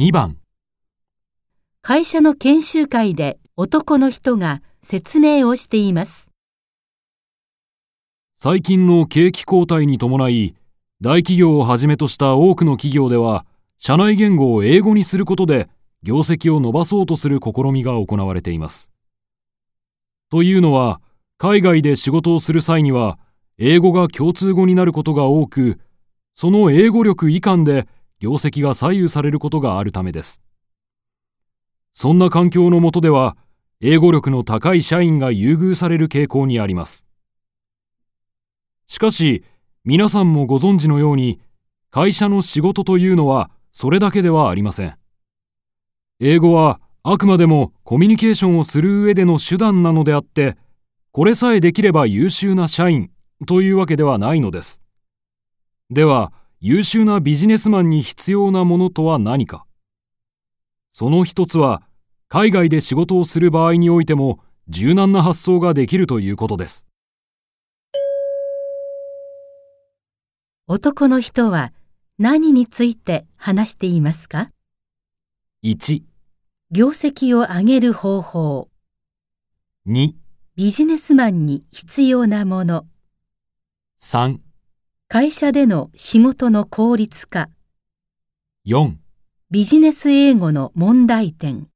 2番、会社の研修会で男の人が説明をしています。最近の景気後退に伴い、大企業をはじめとした多くの企業では、社内言語を英語にすることで、業績を伸ばそうとする試みが行われています。というのは、海外で仕事をする際には、英語が共通語になることが多く、その英語力以下で業績が左右されることがあるためです。そんな環境の下では、英語力の高い社員が優遇される傾向にあります。しかし、皆さんもご存知のように、会社の仕事というのはそれだけではありません。英語はあくまでもコミュニケーションをする上での手段なのであって、これさえできれば優秀な社員というわけではないのです。では、優秀なビジネスマンに必要なものとは何か。その一つは、海外で仕事をする場合においても柔軟な発想ができるということです。男の人は何について話していますか？1、業績を上げる方法、2、ビジネスマンに必要なもの、3、会社での仕事の効率化、4ビジネス英語の問題点。